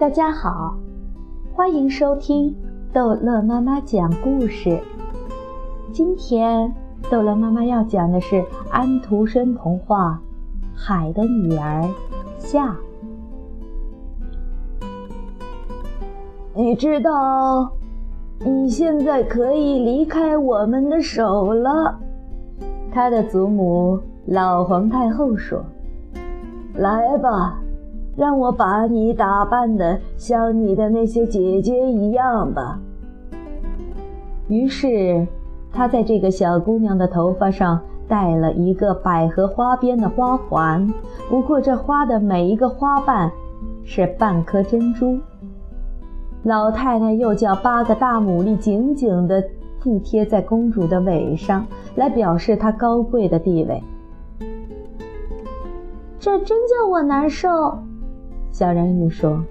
大家好，欢迎收听逗乐妈妈讲故事。今天逗乐妈妈要讲的是安徒生童话《海的女儿》下。你知道，你现在可以离开我们的手了。他的祖母老皇太后说：“来吧。”让我把你打扮的像你的那些姐姐一样吧。于是，他在这个小姑娘的头发上戴了一个百合花边的花环，不过这花的每一个花瓣是半颗珍珠。老太太又叫八个大牡蛎紧紧地附贴在公主的尾上，来表示她高贵的地位。这真叫我难受。小人鱼说：“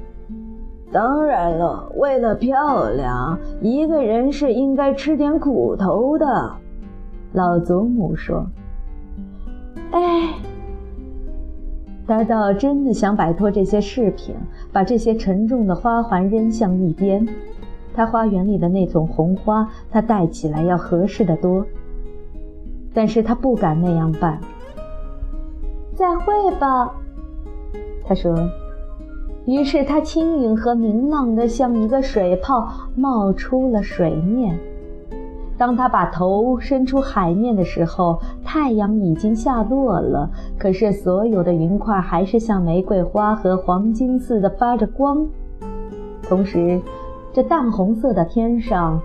当然了，为了漂亮，一个人是应该吃点苦头的。”老祖母说：“哎，他倒真的想摆脱这些饰品，把这些沉重的花环扔向一边。他花园里的那种红花，他戴起来要合适的多。但是他不敢那样办。再会吧，他说。”于是，它轻盈和明朗的，像一个水泡冒出了水面。当他把头伸出海面的时候，太阳已经下落了。可是，所有的云块还是像玫瑰花和黄金似的发着光。同时，这淡红色的天上，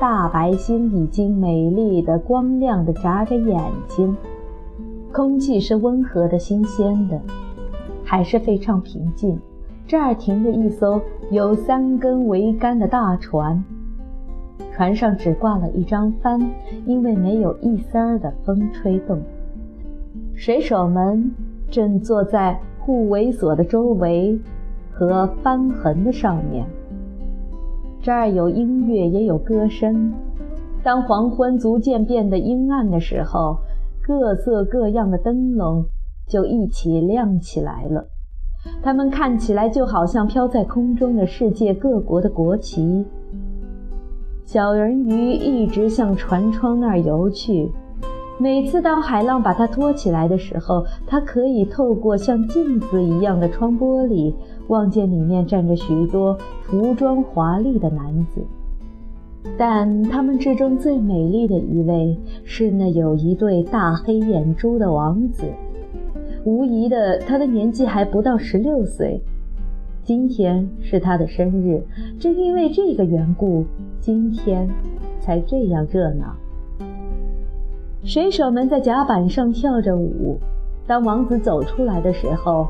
大白星已经美丽的、光亮的眨着眼睛。空气是温和的、新鲜的。还是非常平静，这儿停着一艘有三根桅杆的大船，船上只挂了一张帆，因为没有一丝儿的风吹动。水手们正坐在护桅所的周围和帆痕的上面。这儿有音乐，也有歌声。当黄昏逐渐变得阴暗的时候，各色各样的灯笼。就一起亮起来了，它们看起来就好像飘在空中的世界各国的国旗。小人鱼一直向船窗那儿游去，每次当海浪把它托起来的时候，它可以透过像镜子一样的窗玻璃，望见里面站着许多服装华丽的男子。但他们之中最美丽的一位是那有一对大黑眼珠的王子。无疑的，他的年纪还不到十六岁。今天是他的生日，正因为这个缘故，今天才这样热闹。水手们在甲板上跳着舞。当王子走出来的时候，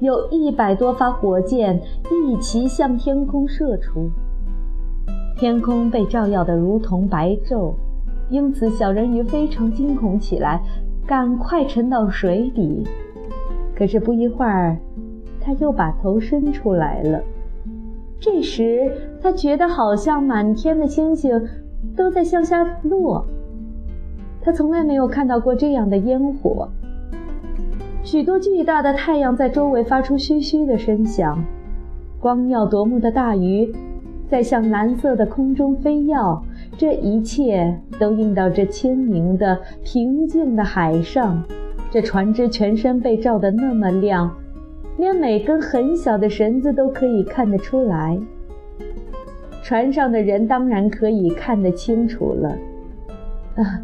有一百多发火箭一齐向天空射出，天空被照耀得如同白昼，因此小人鱼非常惊恐起来，赶快沉到水底。可是不一会儿，他又把头伸出来了。这时，他觉得好像满天的星星都在向下落。他从来没有看到过这样的烟火。许多巨大的太阳在周围发出嘘嘘的声响，光耀夺目的大鱼在向蓝色的空中飞耀。这一切都映到这清明的、平静的海上。这船只全身被照得那么亮，连每根很小的绳子都可以看得出来。船上的人当然可以看得清楚了。啊，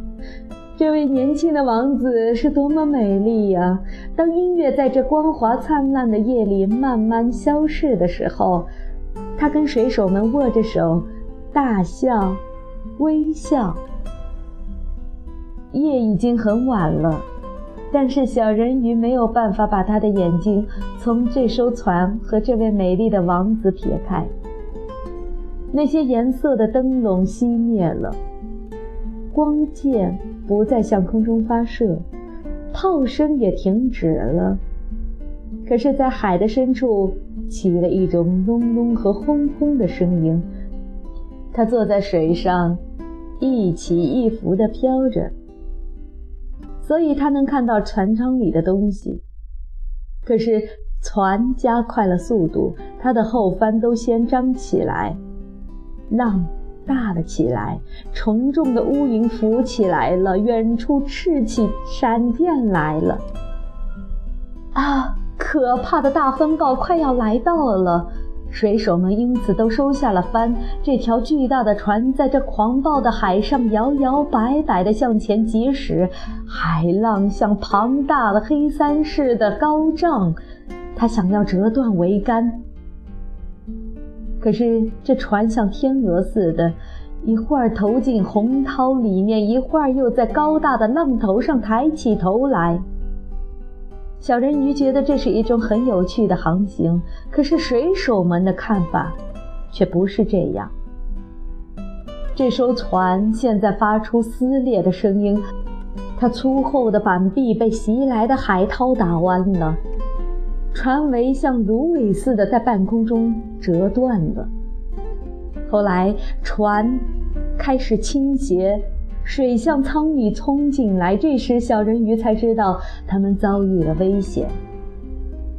这位年轻的王子是多么美丽呀！当音乐在这光华灿烂的夜里慢慢消逝的时候，他跟水手们握着手，大笑，微笑。夜已经很晚了。但是小人鱼没有办法把他的眼睛从这艘船和这位美丽的王子撇开。那些颜色的灯笼熄灭了，光剑不再向空中发射，炮声也停止了。可是，在海的深处起了一种隆隆和轰轰的声音。他坐在水上，一起一伏地飘着。所以他能看到船舱里的东西，可是船加快了速度，它的后帆都先张起来，浪大了起来，沉重的乌云浮起来了，远处赤起闪电来了。啊！可怕的大风暴快要来到了，水手们因此都收下了帆。这条巨大的船在这狂暴的海上摇摇摆摆地向前疾驶，海浪像庞大的黑山似的高涨，它想要折断桅杆。可是这船像天鹅似的，一会儿投进洪涛里面，一会儿又在高大的浪头上抬起头来。小人鱼觉得这是一种很有趣的航行，可是水手们的看法却不是这样。这艘船现在发出撕裂的声音，它粗厚的板壁被袭来的海涛打弯了，船桅像芦苇似的在半空中折断了。后来船开始倾斜。水向舱里冲进来，这时小人鱼才知道他们遭遇了危险。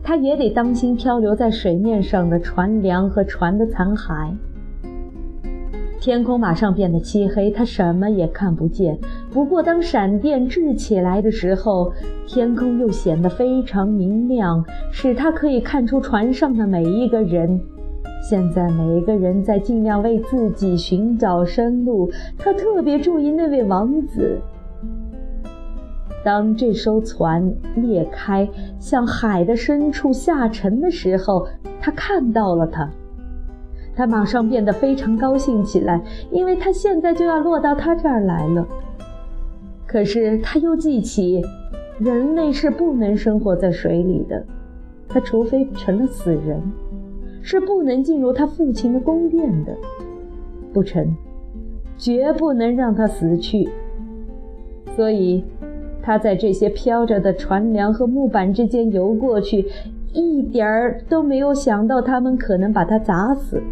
他也得当心漂流在水面上的船梁和船的残骸。天空马上变得漆黑，他什么也看不见。不过，当闪电掷起来的时候，天空又显得非常明亮，使他可以看出船上的每一个人。现在每一个人在尽量为自己寻找生路。他特别注意那位王子。当这艘船裂开，向海的深处下沉的时候，他看到了他。他马上变得非常高兴起来，因为他现在就要落到他这儿来了。可是他又记起，人类是不能生活在水里的，他除非成了死人。是不能进入他父亲的宫殿的，不成，绝不能让他死去。所以，他在这些飘着的船梁和木板之间游过去，一点儿都没有想到他们可能把他砸死。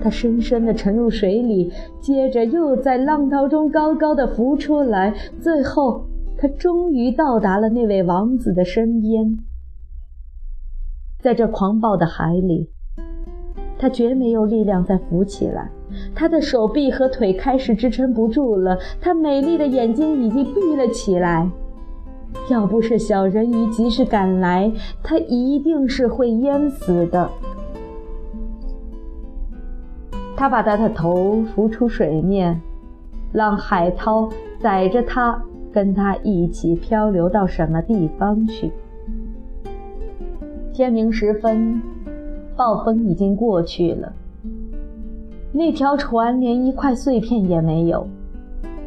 他深深地沉入水里，接着又在浪涛中高高的浮出来，最后，他终于到达了那位王子的身边。在这狂暴的海里。他绝没有力量再浮起来，他的手臂和腿开始支撑不住了，他美丽的眼睛已经闭了起来。要不是小人鱼及时赶来，他一定是会淹死的。他把他的头浮出水面，让海涛载着他，跟他一起漂流到什么地方去。天明时分。暴风已经过去了，那条船连一块碎片也没有。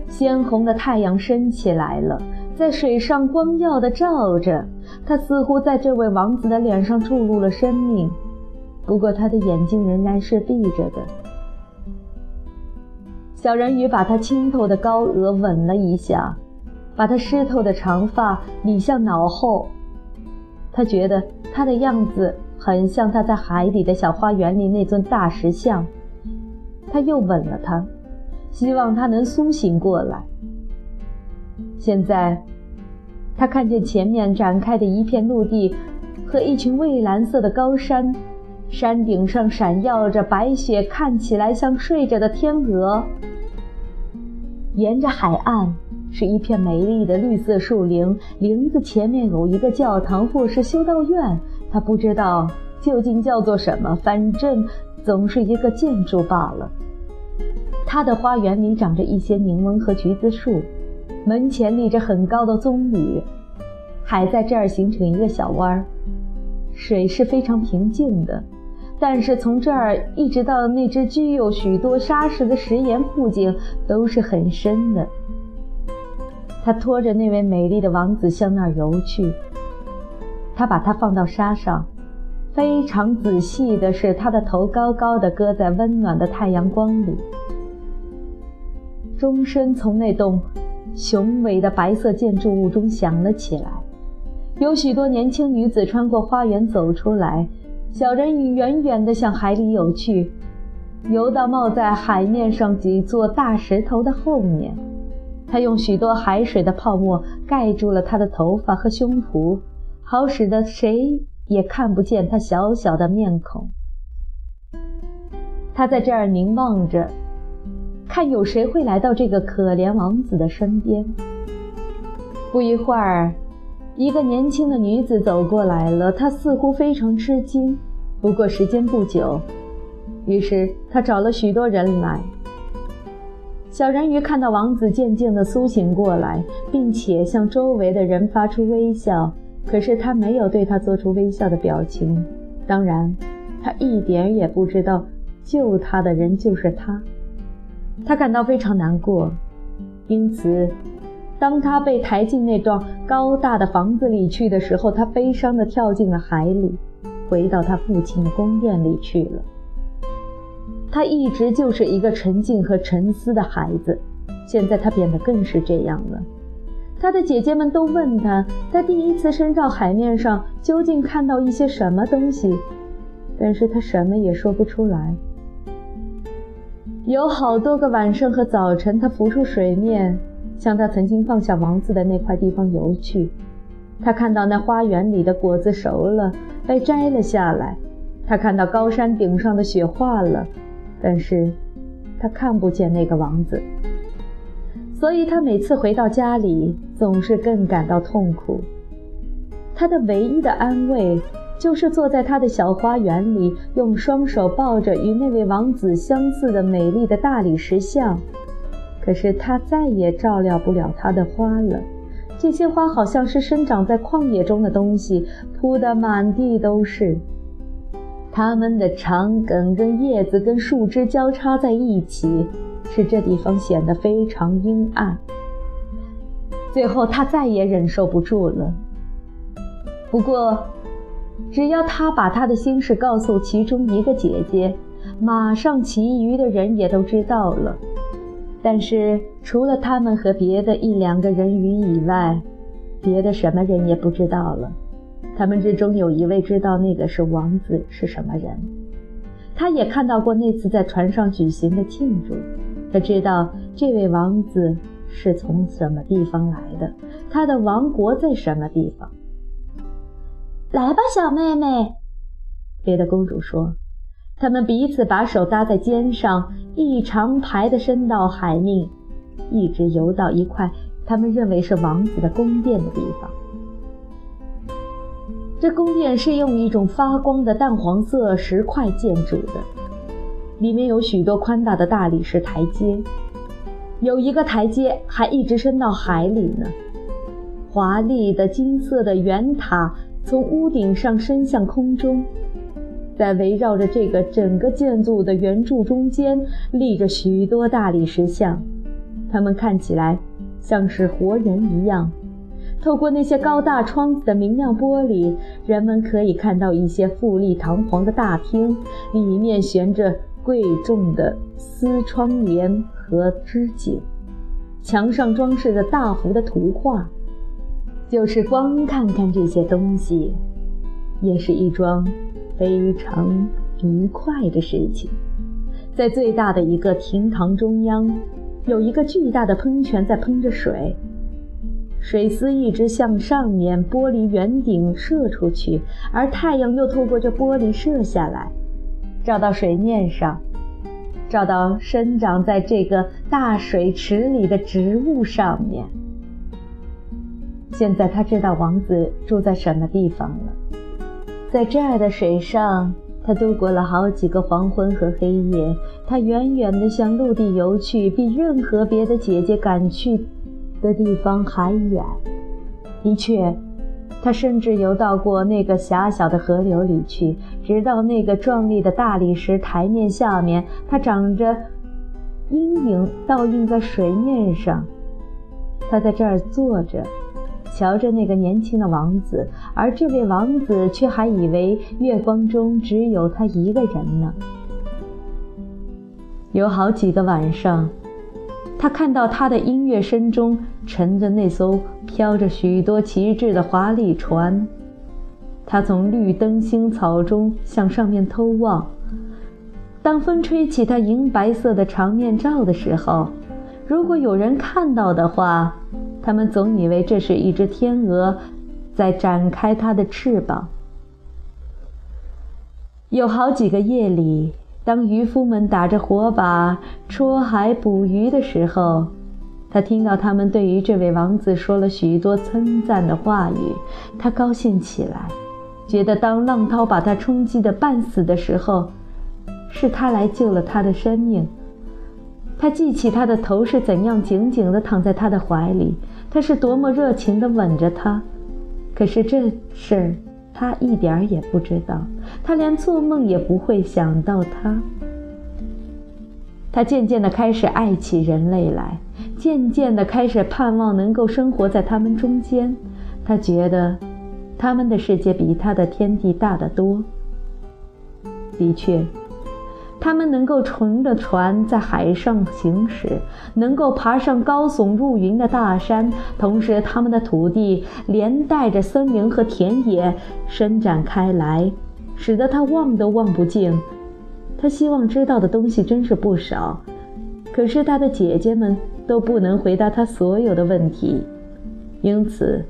鲜红的太阳升起来了，在水上光耀地照着，它似乎在这位王子的脸上注入了生命。不过他的眼睛仍然是闭着的。小人鱼把他清透的高额吻了一下，把他湿透的长发理向脑后。他觉得他的样子。很像他在海底的小花园里那尊大石像，他又吻了他，希望他能苏醒过来。现在，他看见前面展开的一片陆地和一群蔚蓝色的高山，山顶上闪耀着白雪，看起来像睡着的天鹅。沿着海岸是一片美丽的绿色树林，林子前面有一个教堂或是修道院。他不知道究竟叫做什么，反正总是一个建筑罢了。他的花园里长着一些柠檬和橘子树，门前立着很高的棕榈，海在这儿形成一个小弯儿，水是非常平静的。但是从这儿一直到那只具有许多沙石的石岩附近，都是很深的。他拖着那位美丽的王子向那儿游去。他把它放到沙上，非常仔细地使他的头高高的搁在温暖的太阳光里。钟声从那栋雄伟的白色建筑物中响了起来，有许多年轻女子穿过花园走出来。小人鱼远远地向海里游去，游到冒在海面上几座大石头的后面。他用许多海水的泡沫盖住了他的头发和胸脯。好使得谁也看不见他小小的面孔。他在这儿凝望着，看有谁会来到这个可怜王子的身边。不一会儿，一个年轻的女子走过来了，她似乎非常吃惊。不过时间不久，于是她找了许多人来。小人鱼看到王子渐渐地苏醒过来，并且向周围的人发出微笑，可是他没有对他做出微笑的表情。当然，他一点也不知道救他的人就是他。他感到非常难过，因此，当他被抬进那幢高大的房子里去的时候，他悲伤地跳进了海里，回到他父亲的宫殿里去了。他一直就是一个沉静和沉思的孩子，现在他变得更是这样了。他的姐姐们都问他，他第一次升到海面上究竟看到一些什么东西，但是他什么也说不出来。有好多个晚上和早晨，他浮出水面，向他曾经放下王子的那块地方游去。他看到那花园里的果子熟了，被摘了下来；他看到高山顶上的雪化了。但是，他看不见那个王子，所以他每次回到家里，总是更感到痛苦。他的唯一的安慰，就是坐在他的小花园里，用双手抱着与那位王子相似的美丽的大理石像。可是他再也照料不了他的花了，这些花好像是生长在旷野中的东西，铺得满地都是。它们的长梗跟叶子跟树枝交叉在一起，使这地方显得非常阴暗。最后，他再也忍受不住了。不过，只要他把他的心事告诉其中一个姐姐，马上其余的人也都知道了。但是，除了他们和别的一两个人鱼以外，别的什么人也不知道了。他们之中有一位知道那个是王子是什么人，他也看到过那次在船上举行的庆祝，他知道这位王子是从什么地方来的，他的王国在什么地方。来吧，小妹妹，别的公主说，他们彼此把手搭在肩上，一长排的伸到海面，一直游到一块他们认为是王子的宫殿的地方。这宫殿是用一种发光的淡黄色石块建筑的，里面有许多宽大的大理石台阶，有一个台阶还一直伸到海里呢。华丽的金色的圆塔从屋顶上伸向空中，在围绕着这个整个建筑的圆柱中间立着许多大理石像，它们看起来像是活人一样。透过那些高大窗子的明亮玻璃，人们可以看到一些富丽堂皇的大厅，里面悬着贵重的丝窗帘和织锦，墙上装饰着大幅的图画。就是光看看这些东西，也是一桩非常愉快的事情。在最大的一个厅堂中央，有一个巨大的喷泉在喷着水。水丝一直向上面玻璃圆顶射出去，而太阳又透过这玻璃射下来，照到水面上，照到生长在这个大水池里的植物上面。现在他知道王子住在什么地方了，在这儿的水上，他度过了好几个黄昏和黑夜。他远远地向陆地游去，比任何别的姐姐赶去。的地方还远，的确，他甚至游到过那个狭小的河流里去，直到那个壮丽的大理石台面下面，它长着阴影倒映在水面上。他在这儿坐着，瞧着那个年轻的王子，而这位王子却还以为月光中只有他一个人呢。有好几个晚上。他看到他的音乐声中乘着那艘飘着许多旗帜的华丽船，他从绿灯星草中向上面偷望。当风吹起他银白色的长面罩的时候，如果有人看到的话，他们总以为这是一只天鹅在展开它的翅膀。有好几个夜里，当渔夫们打着火把戳海捕鱼的时候，他听到他们对于这位王子说了许多称赞的话语，他高兴起来，觉得当浪涛把他冲击得半死的时候，是他来救了他的生命。他记起他的头是怎样紧紧地躺在他的怀里，他是多么热情地吻着他。可是这事儿。他一点儿也不知道，他连做梦也不会想到他。他渐渐地开始爱起人类来，渐渐地开始盼望能够生活在他们中间。他觉得，他们的世界比他的天地大得多。的确。他们能够乘着船在海上行驶，能够爬上高耸入云的大山，同时他们的土地连带着森林和田野伸展开来，使得他望都望不尽。他希望知道的东西真是不少，可是他的姐姐们都不能回答他所有的问题，因此，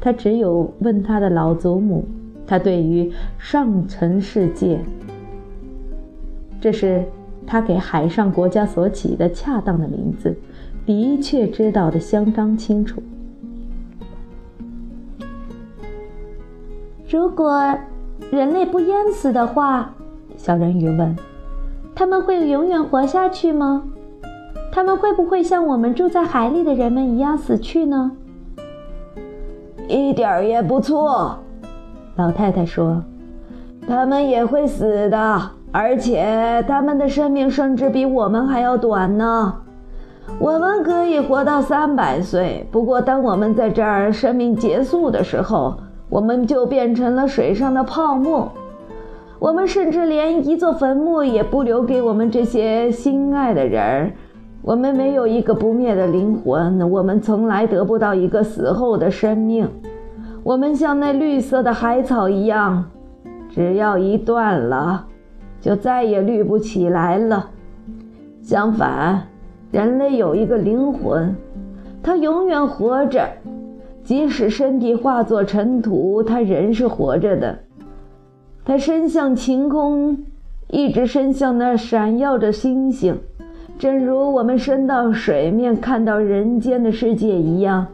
他只有问他的老祖母，他对于上层世界。这是他给海上国家所起的恰当的名字，的确知道的相当清楚。如果人类不淹死的话，小人鱼问：“他们会永远活下去吗？他们会不会像我们住在海里的人们一样死去呢？”一点儿也不错，老太太说：“他们也会死的。”而且他们的生命甚至比我们还要短呢。我们可以活到三百岁，不过当我们在这儿生命结束的时候，我们就变成了水上的泡沫。我们甚至连一座坟墓也不留给我们这些心爱的人儿。我们没有一个不灭的灵魂，我们从来得不到一个死后的生命。我们像那绿色的海草一样，只要一断了。就再也绿不起来了。相反，人类有一个灵魂，它永远活着，即使身体化作尘土，它仍是活着的。它伸向晴空，一直伸向那闪耀着星星，正如我们伸到水面看到人间的世界一样。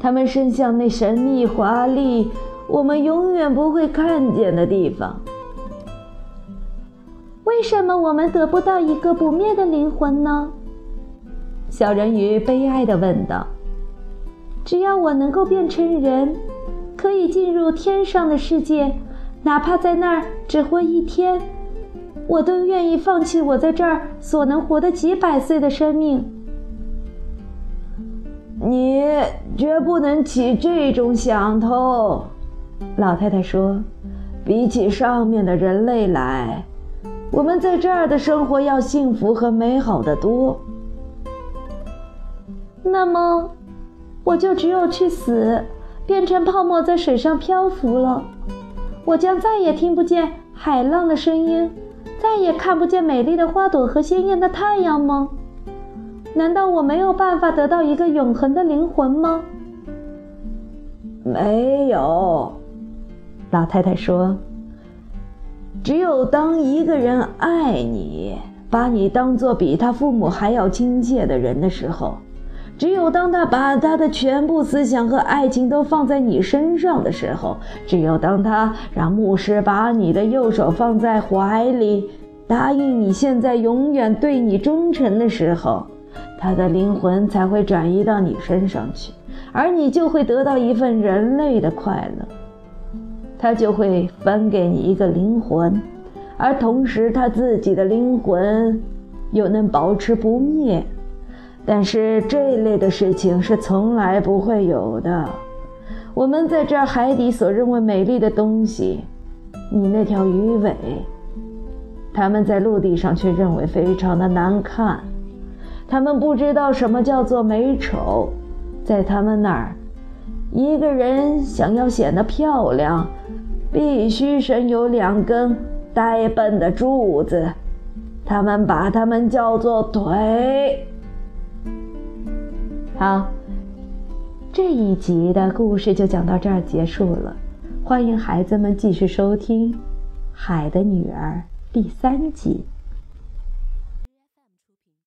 它们伸向那神秘华丽、我们永远不会看见的地方。为什么我们得不到一个不灭的灵魂呢？小人鱼悲哀地问道。只要我能够变成人，可以进入天上的世界，哪怕在那儿只活一天，我都愿意放弃我在这儿所能活的几百岁的生命。你绝不能起这种想头，老太太说。比起上面的人类来。我们在这儿的生活要幸福和美好的多。那么，我就只有去死，变成泡沫在水上漂浮了。我将再也听不见海浪的声音，再也看不见美丽的花朵和鲜艳的太阳吗？难道我没有办法得到一个永恒的灵魂吗？没有，老太太说。只有当一个人爱你，把你当做比他父母还要亲切的人的时候，只有当他把他的全部思想和爱情都放在你身上的时候，只有当他让牧师把你的右手放在怀里，答应你现在永远对你忠诚的时候，他的灵魂才会转移到你身上去，而你就会得到一份人类的快乐。他就会分给你一个灵魂，而同时他自己的灵魂又能保持不灭。但是这类的事情是从来不会有的。我们在这海底所认为美丽的东西，你那条鱼尾，他们在陆地上却认为非常的难看。他们不知道什么叫做美丑，在他们那儿。一个人想要显得漂亮，必须身有两根呆笨的柱子，他们把它们叫做腿。好，这一集的故事就讲到这儿结束了。欢迎孩子们继续收听《海的女儿》第三集。